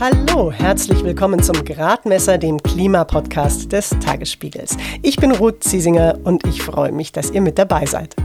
Hallo, herzlich willkommen zum Gradmesser, dem Klimapodcast des Tagesspiegels. Ich bin Ruth Ziesinger und ich freue mich, dass ihr mit dabei seid.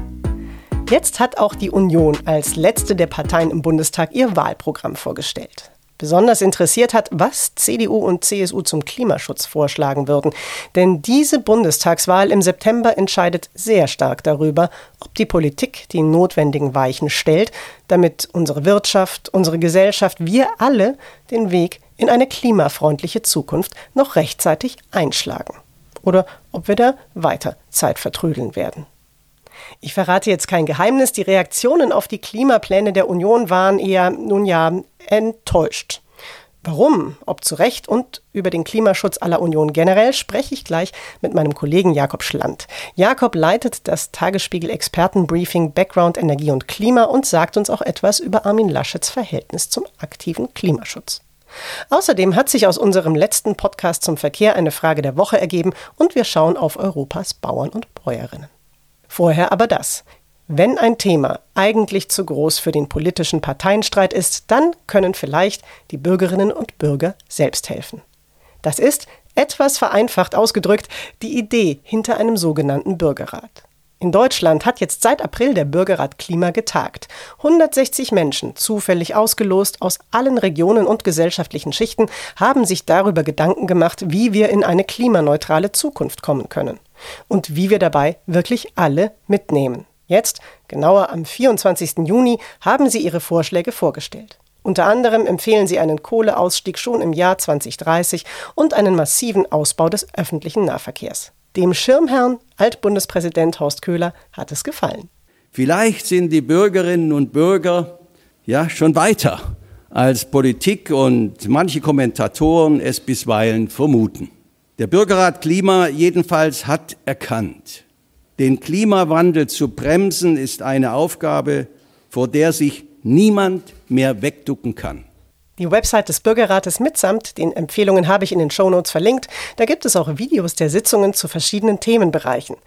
Jetzt hat auch die Union als letzte der Parteien im Bundestag ihr Wahlprogramm vorgestellt. Besonders interessiert hat, was CDU und CSU zum Klimaschutz vorschlagen würden. Denn diese Bundestagswahl im September entscheidet sehr stark darüber, ob die Politik die notwendigen Weichen stellt, damit unsere Wirtschaft, unsere Gesellschaft, wir alle den Weg in eine klimafreundliche Zukunft noch rechtzeitig einschlagen. Oder ob wir da weiter Zeit vertrödeln werden. Ich verrate jetzt kein Geheimnis, die Reaktionen auf die Klimapläne der Union waren eher, nun ja, enttäuscht. Warum, ob zu Recht und über den Klimaschutz aller Union generell, spreche ich gleich mit meinem Kollegen Jakob Schland. Jakob leitet das Tagesspiegel Expertenbriefing Background Energie und Klima und sagt uns auch etwas über Armin Laschets Verhältnis zum aktiven Klimaschutz. Außerdem hat sich aus unserem letzten Podcast zum Verkehr eine Frage der Woche ergeben und wir schauen auf Europas Bauern und Bäuerinnen. Vorher aber das. Wenn ein Thema eigentlich zu groß für den politischen Parteienstreit ist, dann können vielleicht die Bürgerinnen und Bürger selbst helfen. Das ist, etwas vereinfacht ausgedrückt, die Idee hinter einem sogenannten Bürgerrat. In Deutschland hat jetzt seit April der Bürgerrat Klima getagt. 160 Menschen, zufällig ausgelost aus allen Regionen und gesellschaftlichen Schichten, haben sich darüber Gedanken gemacht, wie wir in eine klimaneutrale Zukunft kommen können und wie wir dabei wirklich alle mitnehmen. Jetzt, genauer am 24. Juni, haben sie ihre Vorschläge vorgestellt. Unter anderem empfehlen sie einen Kohleausstieg schon im Jahr 2030 und einen massiven Ausbau des öffentlichen Nahverkehrs. Dem Schirmherrn, Altbundespräsident Horst Köhler, hat es gefallen. Vielleicht sind die Bürgerinnen und Bürger ja schon weiter, als Politik und manche Kommentatoren es bisweilen vermuten. Der Bürgerrat Klima jedenfalls hat erkannt, den Klimawandel zu bremsen ist eine Aufgabe, vor der sich niemand mehr wegducken kann. Die Website des Bürgerrates mitsamt den Empfehlungen habe ich in den Shownotes verlinkt. Da gibt es auch Videos der Sitzungen zu verschiedenen Themenbereichen.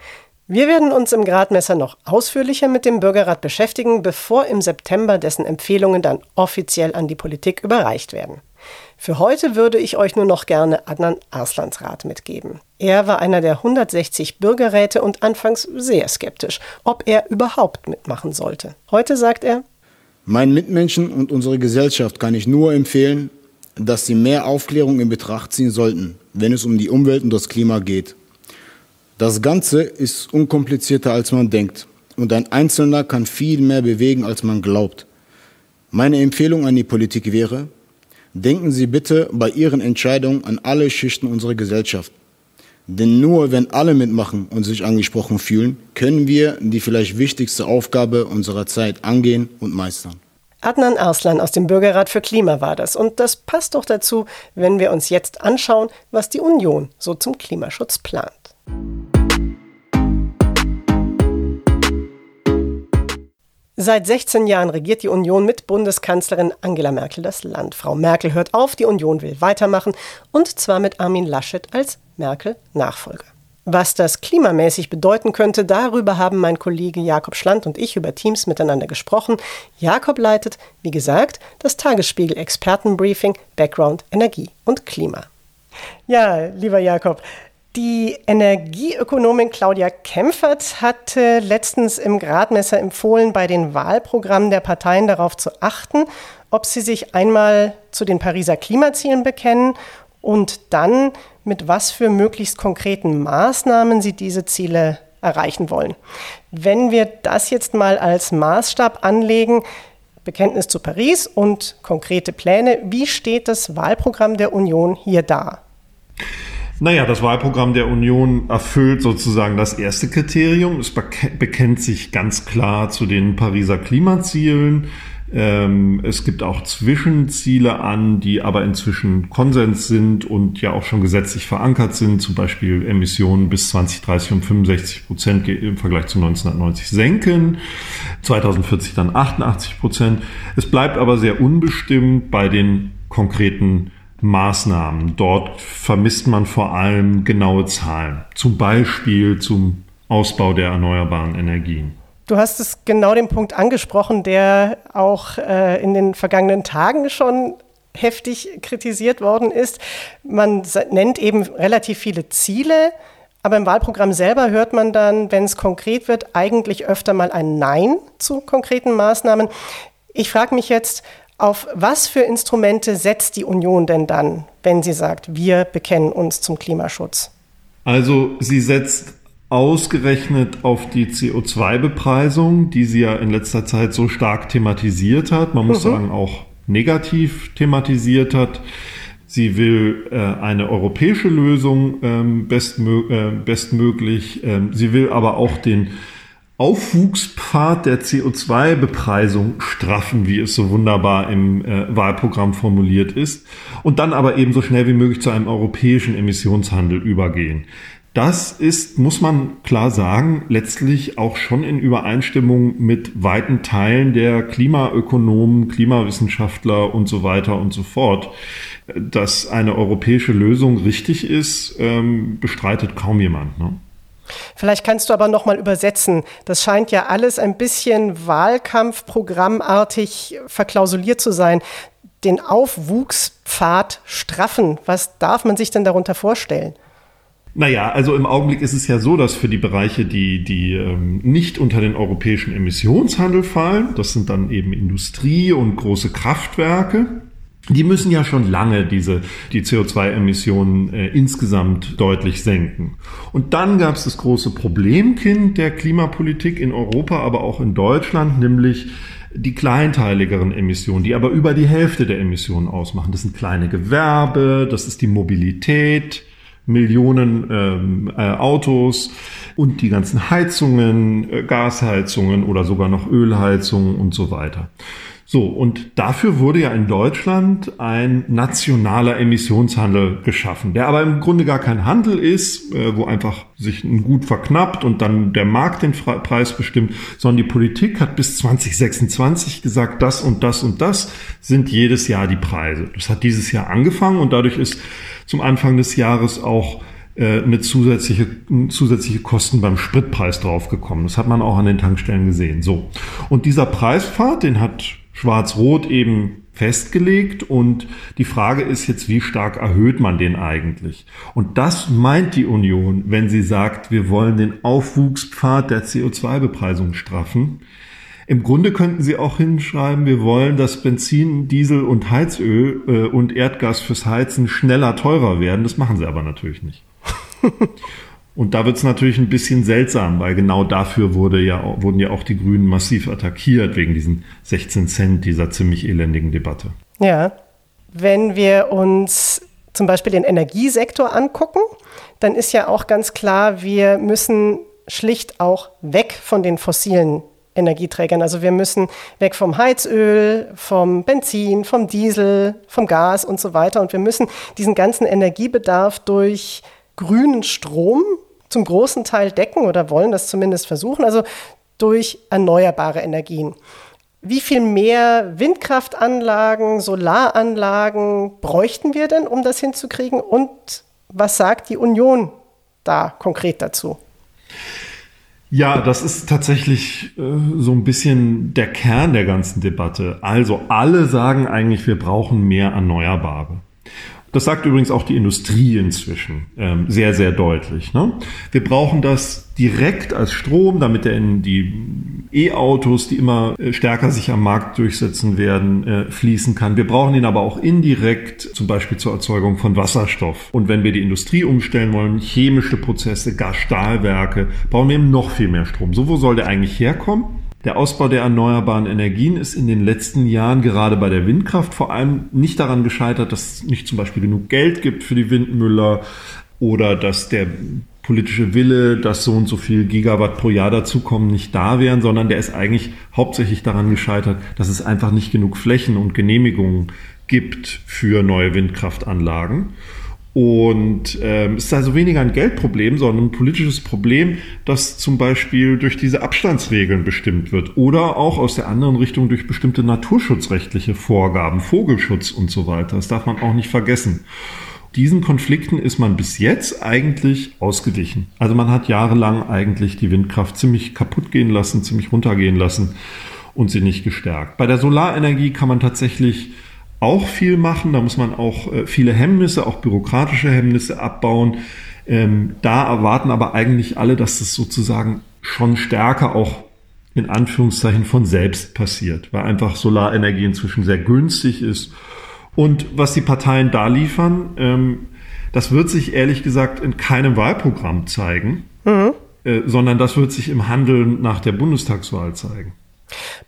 Wir werden uns im Gradmesser noch ausführlicher mit dem Bürgerrat beschäftigen, bevor im September dessen Empfehlungen dann offiziell an die Politik überreicht werden. Für heute würde ich euch nur noch gerne Adnan Arslans Rat mitgeben. Er war einer der 160 Bürgerräte und anfangs sehr skeptisch, ob er überhaupt mitmachen sollte. Heute sagt er, Meinen Mitmenschen und unserer Gesellschaft kann ich nur empfehlen, dass sie mehr Aufklärung in Betracht ziehen sollten, wenn es um die Umwelt und das Klima geht. Das Ganze ist unkomplizierter, als man denkt. Und ein Einzelner kann viel mehr bewegen, als man glaubt. Meine Empfehlung an die Politik wäre, Denken Sie bitte bei Ihren Entscheidungen an alle Schichten unserer Gesellschaft. Denn nur wenn alle mitmachen und sich angesprochen fühlen, können wir die vielleicht wichtigste Aufgabe unserer Zeit angehen und meistern. Adnan Arslan aus dem Bürgerrat für Klima war das. Und das passt doch dazu, wenn wir uns jetzt anschauen, was die Union so zum Klimaschutz plant. Seit 16 Jahren regiert die Union mit Bundeskanzlerin Angela Merkel das Land. Frau Merkel hört auf, die Union will weitermachen und zwar mit Armin Laschet als Merkel-Nachfolger. Was das klimamäßig bedeuten könnte, darüber haben mein Kollege Jakob Schland und ich über Teams miteinander gesprochen. Jakob leitet, wie gesagt, das Tagesspiegel Expertenbriefing Background Energie und Klima. Ja, lieber Jakob, die Energieökonomin Claudia Kempfert hatte letztens im Gradmesser empfohlen, bei den Wahlprogrammen der Parteien darauf zu achten, ob sie sich einmal zu den Pariser Klimazielen bekennen und dann mit was für möglichst konkreten Maßnahmen sie diese Ziele erreichen wollen. Wenn wir das jetzt mal als Maßstab anlegen, Bekenntnis zu Paris und konkrete Pläne, wie steht das Wahlprogramm der Union hier da? Naja, das Wahlprogramm der Union erfüllt sozusagen das erste Kriterium. Es bekennt sich ganz klar zu den Pariser Klimazielen. Ähm, es gibt auch Zwischenziele an, die aber inzwischen Konsens sind und ja auch schon gesetzlich verankert sind, zum Beispiel Emissionen bis 2030 um 65 Prozent im Vergleich zu 1990 senken, 2040 dann 88 Prozent. Es bleibt aber sehr unbestimmt bei den konkreten Maßnahmen. Dort vermisst man vor allem genaue Zahlen, zum Beispiel zum Ausbau der erneuerbaren Energien. Du hast es genau den Punkt angesprochen, der auch äh, in den vergangenen Tagen schon heftig kritisiert worden ist. Man nennt eben relativ viele Ziele, aber im Wahlprogramm selber hört man dann, wenn es konkret wird, eigentlich öfter mal ein Nein zu konkreten Maßnahmen. Ich frage mich jetzt, auf was für Instrumente setzt die Union denn dann, wenn sie sagt, wir bekennen uns zum Klimaschutz? Also sie setzt ausgerechnet auf die CO2-Bepreisung, die sie ja in letzter Zeit so stark thematisiert hat, man muss mhm. sagen auch negativ thematisiert hat. Sie will äh, eine europäische Lösung ähm, bestmö äh, bestmöglich. Ähm, sie will aber auch den Aufwuchspfad der CO2-Bepreisung straffen, wie es so wunderbar im äh, Wahlprogramm formuliert ist, und dann aber eben so schnell wie möglich zu einem europäischen Emissionshandel übergehen. Das ist, muss man klar sagen, letztlich auch schon in Übereinstimmung mit weiten Teilen der Klimaökonomen, Klimawissenschaftler und so weiter und so fort. Dass eine europäische Lösung richtig ist, ähm, bestreitet kaum jemand. Ne? Vielleicht kannst du aber noch mal übersetzen. Das scheint ja alles ein bisschen Wahlkampfprogrammartig verklausuliert zu sein. Den Aufwuchspfad straffen. Was darf man sich denn darunter vorstellen? Naja, also im Augenblick ist es ja so, dass für die Bereiche, die, die ähm, nicht unter den europäischen Emissionshandel fallen, das sind dann eben Industrie und große Kraftwerke, die müssen ja schon lange diese, die CO2-Emissionen äh, insgesamt deutlich senken. Und dann gab es das große Problemkind der Klimapolitik in Europa, aber auch in Deutschland, nämlich die kleinteiligeren Emissionen, die aber über die Hälfte der Emissionen ausmachen. Das sind kleine Gewerbe, das ist die Mobilität, Millionen ähm, äh, Autos und die ganzen Heizungen, äh, Gasheizungen oder sogar noch Ölheizungen und so weiter. So, und dafür wurde ja in Deutschland ein nationaler Emissionshandel geschaffen, der aber im Grunde gar kein Handel ist, äh, wo einfach sich ein Gut verknappt und dann der Markt den Preis bestimmt, sondern die Politik hat bis 2026 gesagt, das und das und das sind jedes Jahr die Preise. Das hat dieses Jahr angefangen und dadurch ist zum Anfang des Jahres auch äh, eine zusätzliche, zusätzliche Kosten beim Spritpreis draufgekommen. Das hat man auch an den Tankstellen gesehen. So. Und dieser Preispfad, den hat Schwarz-Rot eben festgelegt und die Frage ist jetzt, wie stark erhöht man den eigentlich? Und das meint die Union, wenn sie sagt, wir wollen den Aufwuchspfad der CO2-Bepreisung straffen. Im Grunde könnten Sie auch hinschreiben, wir wollen, dass Benzin, Diesel und Heizöl äh, und Erdgas fürs Heizen schneller teurer werden. Das machen Sie aber natürlich nicht. Und da wird es natürlich ein bisschen seltsam, weil genau dafür wurde ja, wurden ja auch die Grünen massiv attackiert, wegen diesen 16 Cent dieser ziemlich elendigen Debatte. Ja, wenn wir uns zum Beispiel den Energiesektor angucken, dann ist ja auch ganz klar, wir müssen schlicht auch weg von den fossilen Energieträgern. Also wir müssen weg vom Heizöl, vom Benzin, vom Diesel, vom Gas und so weiter. Und wir müssen diesen ganzen Energiebedarf durch grünen Strom zum großen Teil decken oder wollen das zumindest versuchen, also durch erneuerbare Energien. Wie viel mehr Windkraftanlagen, Solaranlagen bräuchten wir denn, um das hinzukriegen? Und was sagt die Union da konkret dazu? Ja, das ist tatsächlich äh, so ein bisschen der Kern der ganzen Debatte. Also alle sagen eigentlich, wir brauchen mehr Erneuerbare. Das sagt übrigens auch die Industrie inzwischen ähm, sehr, sehr deutlich. Ne? Wir brauchen das direkt als Strom, damit er in die E-Autos, die immer äh, stärker sich am Markt durchsetzen werden, äh, fließen kann. Wir brauchen ihn aber auch indirekt, zum Beispiel zur Erzeugung von Wasserstoff. Und wenn wir die Industrie umstellen wollen, chemische Prozesse, Gasstahlwerke, brauchen wir eben noch viel mehr Strom. So, wo soll der eigentlich herkommen? Der Ausbau der erneuerbaren Energien ist in den letzten Jahren gerade bei der Windkraft vor allem nicht daran gescheitert, dass es nicht zum Beispiel genug Geld gibt für die Windmüller oder dass der politische Wille, dass so und so viel Gigawatt pro Jahr dazukommen, nicht da wären, sondern der ist eigentlich hauptsächlich daran gescheitert, dass es einfach nicht genug Flächen und Genehmigungen gibt für neue Windkraftanlagen. Und ähm, es ist also weniger ein Geldproblem, sondern ein politisches Problem, das zum Beispiel durch diese Abstandsregeln bestimmt wird oder auch aus der anderen Richtung durch bestimmte naturschutzrechtliche Vorgaben, Vogelschutz und so weiter. Das darf man auch nicht vergessen. Diesen Konflikten ist man bis jetzt eigentlich ausgewichen. Also man hat jahrelang eigentlich die Windkraft ziemlich kaputt gehen lassen, ziemlich runtergehen lassen und sie nicht gestärkt. Bei der Solarenergie kann man tatsächlich auch viel machen. Da muss man auch äh, viele Hemmnisse, auch bürokratische Hemmnisse abbauen. Ähm, da erwarten aber eigentlich alle, dass das sozusagen schon stärker auch in Anführungszeichen von selbst passiert, weil einfach Solarenergie inzwischen sehr günstig ist. Und was die Parteien da liefern, ähm, das wird sich ehrlich gesagt in keinem Wahlprogramm zeigen, mhm. äh, sondern das wird sich im Handeln nach der Bundestagswahl zeigen.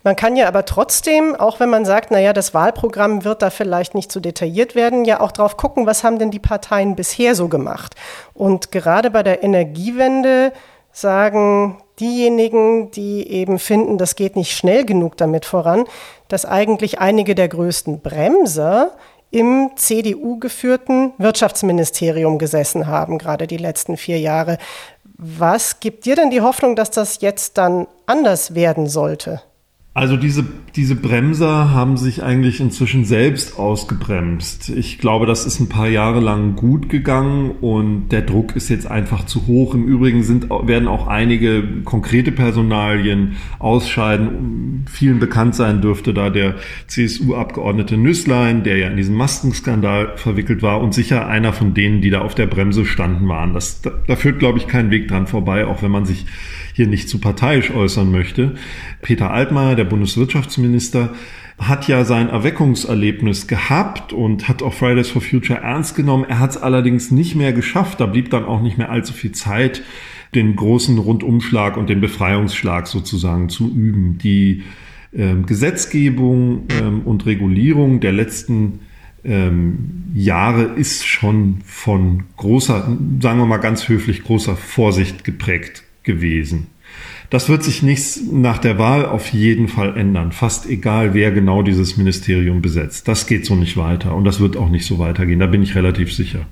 Man kann ja aber trotzdem, auch wenn man sagt, naja, das Wahlprogramm wird da vielleicht nicht so detailliert werden, ja auch drauf gucken, was haben denn die Parteien bisher so gemacht. Und gerade bei der Energiewende sagen diejenigen, die eben finden, das geht nicht schnell genug damit voran, dass eigentlich einige der größten Bremser im CDU-geführten Wirtschaftsministerium gesessen haben, gerade die letzten vier Jahre. Was gibt dir denn die Hoffnung, dass das jetzt dann anders werden sollte? Also diese, diese Bremser haben sich eigentlich inzwischen selbst ausgebremst. Ich glaube, das ist ein paar Jahre lang gut gegangen und der Druck ist jetzt einfach zu hoch. Im Übrigen sind, werden auch einige konkrete Personalien ausscheiden. Vielen bekannt sein dürfte da der CSU-Abgeordnete Nüsslein, der ja in diesem Maskenskandal verwickelt war und sicher einer von denen, die da auf der Bremse standen waren. Das, da, da führt, glaube ich, kein Weg dran vorbei, auch wenn man sich hier nicht zu parteiisch äußern möchte. Peter Altmaier, der Bundeswirtschaftsminister, hat ja sein Erweckungserlebnis gehabt und hat auch Fridays for Future ernst genommen. Er hat es allerdings nicht mehr geschafft. Da blieb dann auch nicht mehr allzu viel Zeit, den großen Rundumschlag und den Befreiungsschlag sozusagen zu üben. Die ähm, Gesetzgebung ähm, und Regulierung der letzten ähm, Jahre ist schon von großer, sagen wir mal ganz höflich, großer Vorsicht geprägt gewesen. Das wird sich nicht nach der Wahl auf jeden Fall ändern. Fast egal, wer genau dieses Ministerium besetzt. Das geht so nicht weiter und das wird auch nicht so weitergehen. Da bin ich relativ sicher.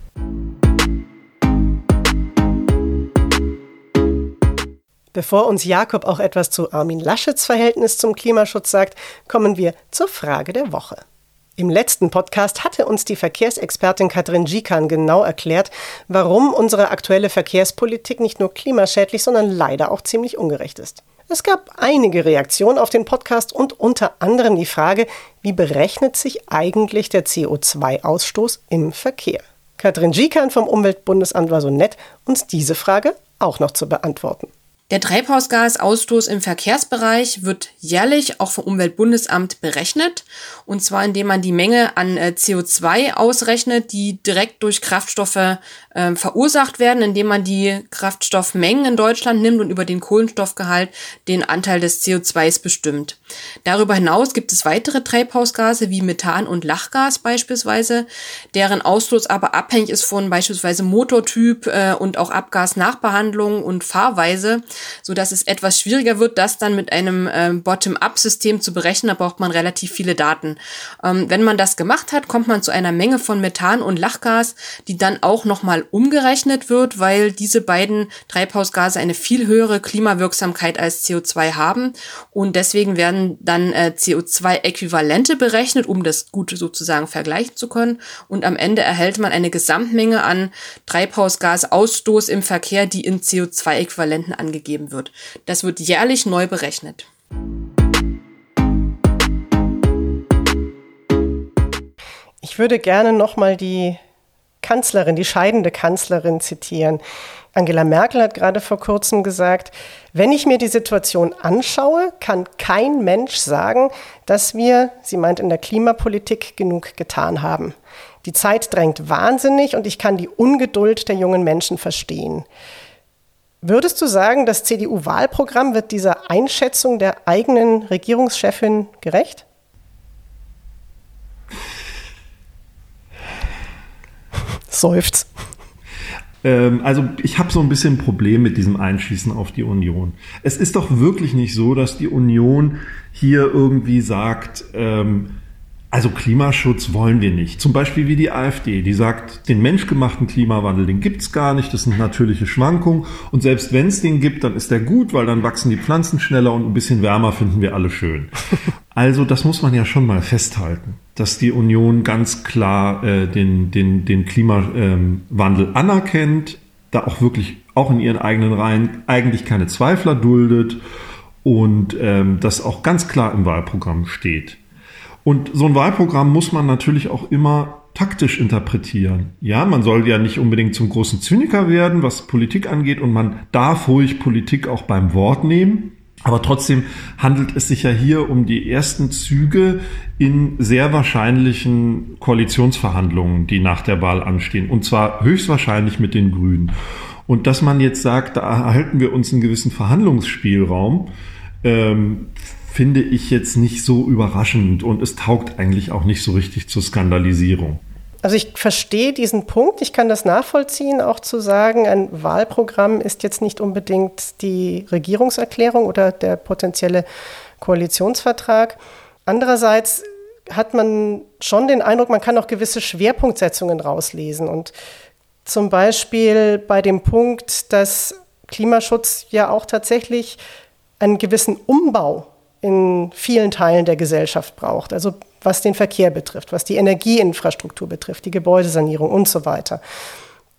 Bevor uns Jakob auch etwas zu Armin Laschets Verhältnis zum Klimaschutz sagt, kommen wir zur Frage der Woche. Im letzten Podcast hatte uns die Verkehrsexpertin Katrin Gikan genau erklärt, warum unsere aktuelle Verkehrspolitik nicht nur klimaschädlich, sondern leider auch ziemlich ungerecht ist. Es gab einige Reaktionen auf den Podcast und unter anderem die Frage, wie berechnet sich eigentlich der CO2-Ausstoß im Verkehr? Katrin Gikan vom Umweltbundesamt war so nett, uns diese Frage auch noch zu beantworten. Der Treibhausgasausstoß im Verkehrsbereich wird jährlich auch vom Umweltbundesamt berechnet. Und zwar indem man die Menge an äh, CO2 ausrechnet, die direkt durch Kraftstoffe äh, verursacht werden, indem man die Kraftstoffmengen in Deutschland nimmt und über den Kohlenstoffgehalt den Anteil des CO2s bestimmt. Darüber hinaus gibt es weitere Treibhausgase wie Methan und Lachgas beispielsweise, deren Ausstoß aber abhängig ist von beispielsweise Motortyp äh, und auch Abgasnachbehandlung und Fahrweise so dass es etwas schwieriger wird, das dann mit einem ähm, Bottom-up-System zu berechnen. Da braucht man relativ viele Daten. Ähm, wenn man das gemacht hat, kommt man zu einer Menge von Methan und Lachgas, die dann auch nochmal umgerechnet wird, weil diese beiden Treibhausgase eine viel höhere Klimawirksamkeit als CO2 haben. Und deswegen werden dann äh, CO2-Äquivalente berechnet, um das gut sozusagen vergleichen zu können. Und am Ende erhält man eine Gesamtmenge an Treibhausgasausstoß im Verkehr, die in CO2-Äquivalenten angegeben gegeben wird. Das wird jährlich neu berechnet. Ich würde gerne nochmal die Kanzlerin, die scheidende Kanzlerin zitieren. Angela Merkel hat gerade vor kurzem gesagt, wenn ich mir die Situation anschaue, kann kein Mensch sagen, dass wir, sie meint in der Klimapolitik, genug getan haben. Die Zeit drängt wahnsinnig und ich kann die Ungeduld der jungen Menschen verstehen. Würdest du sagen, das CDU-Wahlprogramm wird dieser Einschätzung der eigenen Regierungschefin gerecht? Seufzt. Ähm, also ich habe so ein bisschen ein Problem mit diesem Einschließen auf die Union. Es ist doch wirklich nicht so, dass die Union hier irgendwie sagt, ähm, also Klimaschutz wollen wir nicht. Zum Beispiel wie die AfD, die sagt, den menschgemachten Klimawandel, den gibt's gar nicht, das sind natürliche Schwankungen. Und selbst wenn es den gibt, dann ist der gut, weil dann wachsen die Pflanzen schneller und ein bisschen wärmer finden wir alle schön. Also das muss man ja schon mal festhalten, dass die Union ganz klar äh, den, den, den Klimawandel anerkennt, da auch wirklich auch in ihren eigenen Reihen eigentlich keine Zweifler duldet und ähm, das auch ganz klar im Wahlprogramm steht. Und so ein Wahlprogramm muss man natürlich auch immer taktisch interpretieren. Ja, man soll ja nicht unbedingt zum großen Zyniker werden, was Politik angeht, und man darf ruhig Politik auch beim Wort nehmen. Aber trotzdem handelt es sich ja hier um die ersten Züge in sehr wahrscheinlichen Koalitionsverhandlungen, die nach der Wahl anstehen. Und zwar höchstwahrscheinlich mit den Grünen. Und dass man jetzt sagt, da erhalten wir uns einen gewissen Verhandlungsspielraum, ähm, finde ich jetzt nicht so überraschend und es taugt eigentlich auch nicht so richtig zur Skandalisierung. Also ich verstehe diesen Punkt, ich kann das nachvollziehen, auch zu sagen, ein Wahlprogramm ist jetzt nicht unbedingt die Regierungserklärung oder der potenzielle Koalitionsvertrag. Andererseits hat man schon den Eindruck, man kann auch gewisse Schwerpunktsetzungen rauslesen. Und zum Beispiel bei dem Punkt, dass Klimaschutz ja auch tatsächlich einen gewissen Umbau in vielen Teilen der Gesellschaft braucht. Also was den Verkehr betrifft, was die Energieinfrastruktur betrifft, die Gebäudesanierung und so weiter.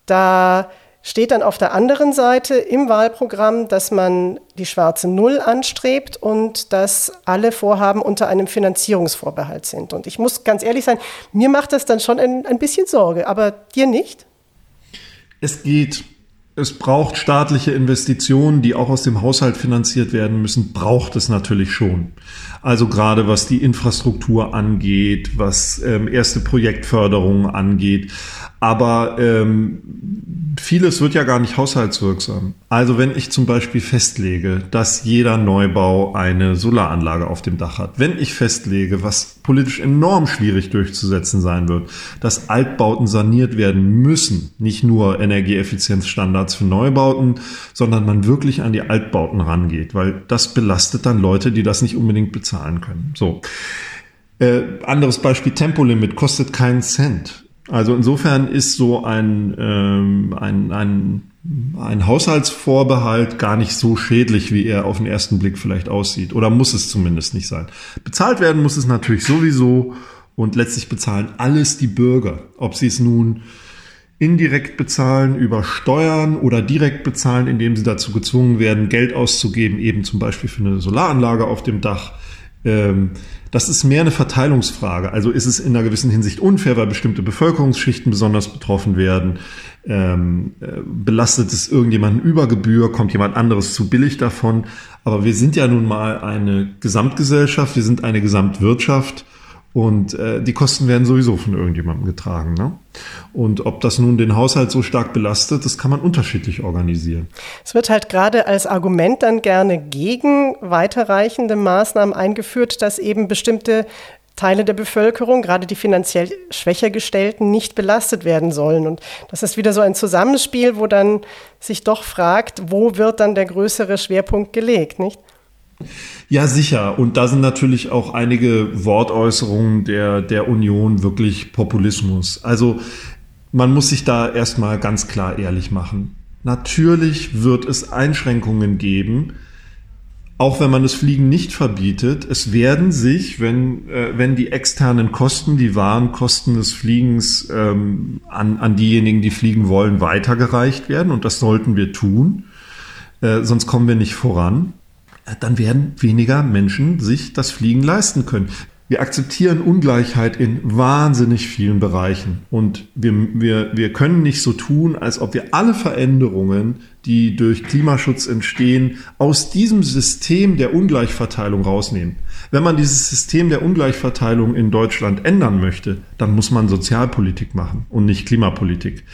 Da steht dann auf der anderen Seite im Wahlprogramm, dass man die schwarze Null anstrebt und dass alle Vorhaben unter einem Finanzierungsvorbehalt sind. Und ich muss ganz ehrlich sein, mir macht das dann schon ein, ein bisschen Sorge, aber dir nicht? Es geht es braucht staatliche Investitionen, die auch aus dem Haushalt finanziert werden müssen, braucht es natürlich schon. Also gerade was die Infrastruktur angeht, was ähm, erste Projektförderungen angeht. Aber ähm, vieles wird ja gar nicht haushaltswirksam. Also wenn ich zum Beispiel festlege, dass jeder Neubau eine Solaranlage auf dem Dach hat, wenn ich festlege, was politisch enorm schwierig durchzusetzen sein wird, dass Altbauten saniert werden müssen, nicht nur Energieeffizienzstandards für Neubauten, sondern man wirklich an die Altbauten rangeht, weil das belastet dann Leute, die das nicht unbedingt bezahlen können. So. Äh, anderes Beispiel Tempolimit kostet keinen Cent. Also insofern ist so ein, ähm, ein, ein, ein Haushaltsvorbehalt gar nicht so schädlich, wie er auf den ersten Blick vielleicht aussieht. Oder muss es zumindest nicht sein. Bezahlt werden muss es natürlich sowieso und letztlich bezahlen alles die Bürger. Ob sie es nun indirekt bezahlen über Steuern oder direkt bezahlen, indem sie dazu gezwungen werden, Geld auszugeben, eben zum Beispiel für eine Solaranlage auf dem Dach ähm, das ist mehr eine Verteilungsfrage. Also ist es in einer gewissen Hinsicht unfair, weil bestimmte Bevölkerungsschichten besonders betroffen werden? Ähm, äh, belastet es irgendjemanden über Gebühr? Kommt jemand anderes zu billig davon? Aber wir sind ja nun mal eine Gesamtgesellschaft, wir sind eine Gesamtwirtschaft und äh, die Kosten werden sowieso von irgendjemandem getragen. Ne? Und ob das nun den Haushalt so stark belastet, das kann man unterschiedlich organisieren. Es wird halt gerade als Argument dann gerne gegen weiterreichende Maßnahmen eingeführt, dass eben bestimmte Teile der Bevölkerung, gerade die finanziell schwächer gestellten, nicht belastet werden sollen. Und das ist wieder so ein Zusammenspiel, wo dann sich doch fragt, wo wird dann der größere Schwerpunkt gelegt, nicht? Ja, sicher. Und da sind natürlich auch einige Wortäußerungen der, der Union wirklich Populismus. Also man muss sich da erstmal ganz klar ehrlich machen. Natürlich wird es Einschränkungen geben, auch wenn man das Fliegen nicht verbietet. Es werden sich, wenn, äh, wenn die externen Kosten, die wahren Kosten des Fliegens ähm, an, an diejenigen, die fliegen wollen, weitergereicht werden. Und das sollten wir tun. Äh, sonst kommen wir nicht voran dann werden weniger Menschen sich das Fliegen leisten können. Wir akzeptieren Ungleichheit in wahnsinnig vielen Bereichen und wir, wir, wir können nicht so tun, als ob wir alle Veränderungen, die durch Klimaschutz entstehen, aus diesem System der Ungleichverteilung rausnehmen. Wenn man dieses System der Ungleichverteilung in Deutschland ändern möchte, dann muss man Sozialpolitik machen und nicht Klimapolitik.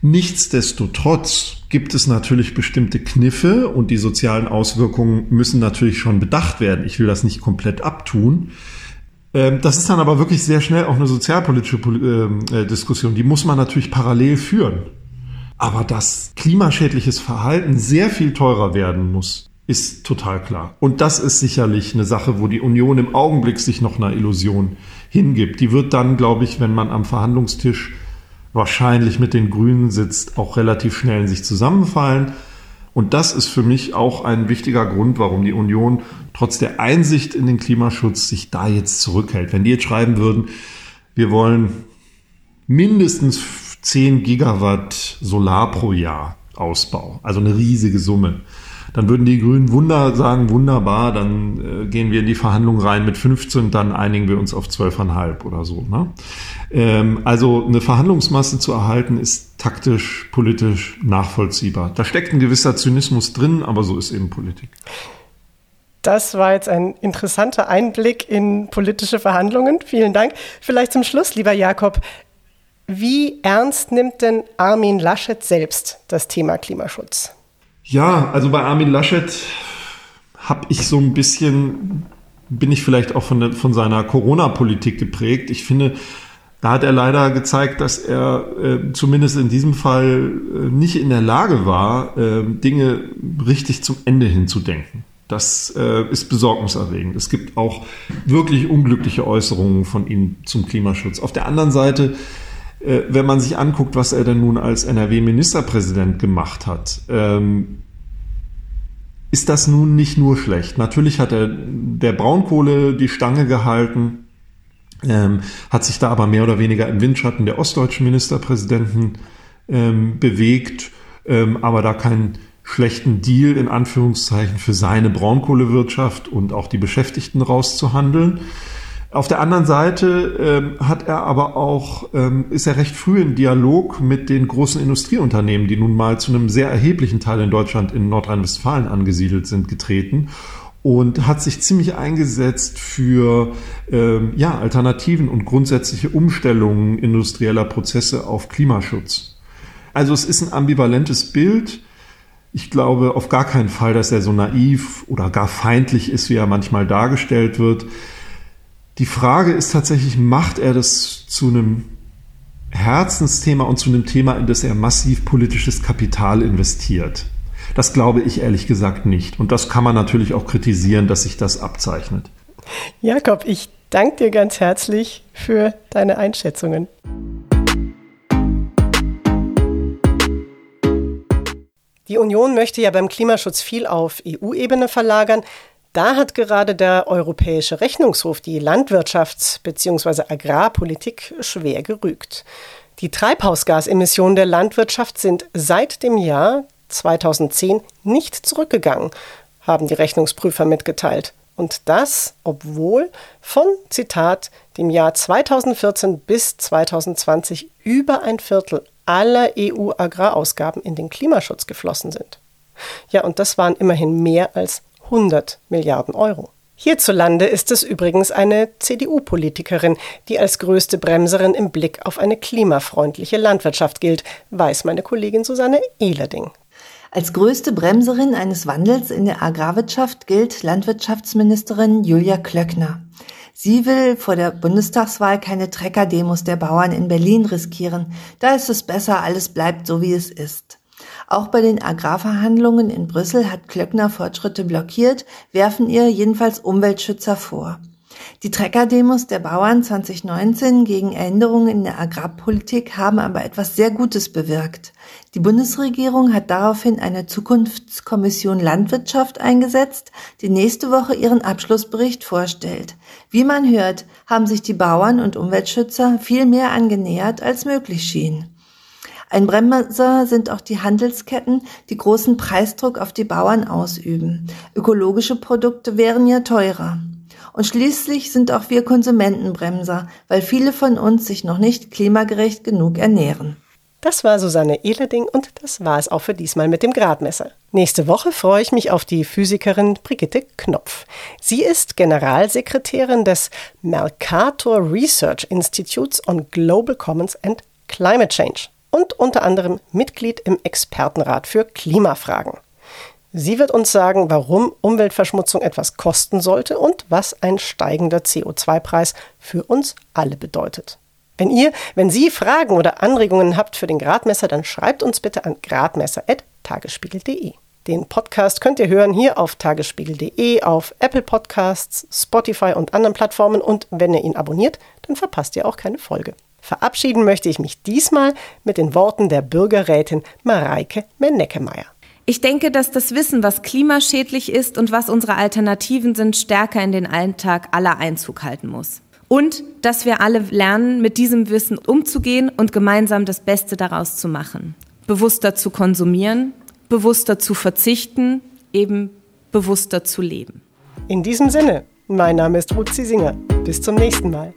Nichtsdestotrotz gibt es natürlich bestimmte Kniffe und die sozialen Auswirkungen müssen natürlich schon bedacht werden. Ich will das nicht komplett abtun. Ähm, das ist dann aber wirklich sehr schnell auch eine sozialpolitische ähm, äh, Diskussion. Die muss man natürlich parallel führen. Aber dass klimaschädliches Verhalten sehr viel teurer werden muss, ist total klar. Und das ist sicherlich eine Sache, wo die Union im Augenblick sich noch einer Illusion hingibt. Die wird dann, glaube ich, wenn man am Verhandlungstisch wahrscheinlich mit den Grünen sitzt, auch relativ schnell in sich zusammenfallen. Und das ist für mich auch ein wichtiger Grund, warum die Union trotz der Einsicht in den Klimaschutz sich da jetzt zurückhält. Wenn die jetzt schreiben würden, wir wollen mindestens 10 Gigawatt Solar pro Jahr Ausbau, also eine riesige Summe Dann würden die Grünen Wunder sagen, wunderbar, dann äh, gehen wir in die Verhandlungen rein mit 15, dann einigen wir uns auf 12,5 oder so. Ne? Ähm, also eine Verhandlungsmasse zu erhalten, ist taktisch, politisch nachvollziehbar. Da steckt ein gewisser Zynismus drin, aber so ist eben Politik. Das war jetzt ein interessanter Einblick in politische Verhandlungen. Vielen Dank. Vielleicht zum Schluss, lieber Jakob. Wie ernst nimmt denn Armin Laschet selbst das Thema Klimaschutz? Ja, also bei Armin Laschet habe ich so ein bisschen, bin ich vielleicht auch von, von seiner Corona-Politik geprägt. Ich finde, da hat er leider gezeigt, dass er äh, zumindest in diesem Fall äh, nicht in der Lage war, äh, Dinge richtig zum Ende hinzudenken. Das äh, ist besorgniserregend. Es gibt auch wirklich unglückliche Äußerungen von ihm zum Klimaschutz. Auf der anderen Seite, äh, wenn man sich anguckt, was er denn nun als NRW-Ministerpräsident gemacht hat, ähm, ist das nun nicht nur schlecht. Natürlich hat er der Braunkohle die Stange gehalten, ähm, hat sich da aber mehr oder weniger im Windschatten der ostdeutschen Ministerpräsidenten ähm, bewegt, ähm, aber da kein schlechten Deal in Anführungszeichen für seine Braunkohlewirtschaft und auch die Beschäftigten rauszuhandeln. Auf der anderen Seite ähm, hat er aber auch, ähm, ist er recht früh in Dialog mit den großen Industrieunternehmen, die nun mal zu einem sehr erheblichen Teil in Deutschland in Nordrhein-Westfalen angesiedelt sind, getreten und hat sich ziemlich eingesetzt für ähm, ja, Alternativen und grundsätzliche Umstellungen industrieller Prozesse auf Klimaschutz. Also es ist ein ambivalentes Bild. Ich glaube auf gar keinen Fall, dass er so naiv oder gar feindlich ist, wie er manchmal dargestellt wird. Die Frage ist tatsächlich, macht er das zu einem Herzensthema und zu einem Thema, in das er massiv politisches Kapital investiert? Das glaube ich ehrlich gesagt nicht. Und das kann man natürlich auch kritisieren, dass sich das abzeichnet. Jakob, ich danke dir ganz herzlich für deine Einschätzungen. Die Union möchte ja beim Klimaschutz viel auf EU-Ebene verlagern. Da hat gerade der Europäische Rechnungshof die Landwirtschafts- bzw. Agrarpolitik schwer gerügt. Die Treibhausgasemissionen der Landwirtschaft sind seit dem Jahr 2010 nicht zurückgegangen, haben die Rechnungsprüfer mitgeteilt. Und das, obwohl von, Zitat, dem Jahr 2014 bis 2020 über ein Viertel aller EU-Agrarausgaben in den Klimaschutz geflossen sind. Ja, und das waren immerhin mehr als 100 Milliarden Euro. Hierzulande ist es übrigens eine CDU-Politikerin, die als größte Bremserin im Blick auf eine klimafreundliche Landwirtschaft gilt, weiß meine Kollegin Susanne Ehlerding. Als größte Bremserin eines Wandels in der Agrarwirtschaft gilt Landwirtschaftsministerin Julia Klöckner. Sie will vor der Bundestagswahl keine Trecker-Demos der Bauern in Berlin riskieren. Da ist es besser, alles bleibt so, wie es ist. Auch bei den Agrarverhandlungen in Brüssel hat Klöckner Fortschritte blockiert, werfen ihr jedenfalls Umweltschützer vor. Die Trecker-Demos der Bauern 2019 gegen Änderungen in der Agrarpolitik haben aber etwas sehr Gutes bewirkt. Die Bundesregierung hat daraufhin eine Zukunftskommission Landwirtschaft eingesetzt, die nächste Woche ihren Abschlussbericht vorstellt. Wie man hört, haben sich die Bauern und Umweltschützer viel mehr angenähert, als möglich schien. Ein Bremser sind auch die Handelsketten, die großen Preisdruck auf die Bauern ausüben. Ökologische Produkte wären ja teurer. Und schließlich sind auch wir Konsumentenbremser, weil viele von uns sich noch nicht klimagerecht genug ernähren. Das war Susanne Ehlerding und das war es auch für diesmal mit dem Gradmesser. Nächste Woche freue ich mich auf die Physikerin Brigitte Knopf. Sie ist Generalsekretärin des Mercator Research Institutes on Global Commons and Climate Change und unter anderem Mitglied im Expertenrat für Klimafragen. Sie wird uns sagen, warum Umweltverschmutzung etwas kosten sollte und was ein steigender CO2-Preis für uns alle bedeutet. Wenn ihr, wenn Sie Fragen oder Anregungen habt für den Gradmesser, dann schreibt uns bitte an gradmesser.tagesspiegel.de. Den Podcast könnt ihr hören hier auf tagesspiegel.de, auf Apple Podcasts, Spotify und anderen Plattformen und wenn ihr ihn abonniert, dann verpasst ihr auch keine Folge. Verabschieden möchte ich mich diesmal mit den Worten der Bürgerrätin Mareike Meneckemeyer. Ich denke, dass das Wissen, was klimaschädlich ist und was unsere Alternativen sind, stärker in den Alltag aller Einzug halten muss. Und dass wir alle lernen, mit diesem Wissen umzugehen und gemeinsam das Beste daraus zu machen. Bewusster zu konsumieren, bewusster zu verzichten, eben bewusster zu leben. In diesem Sinne, mein Name ist Ruth Ziesinger. Bis zum nächsten Mal.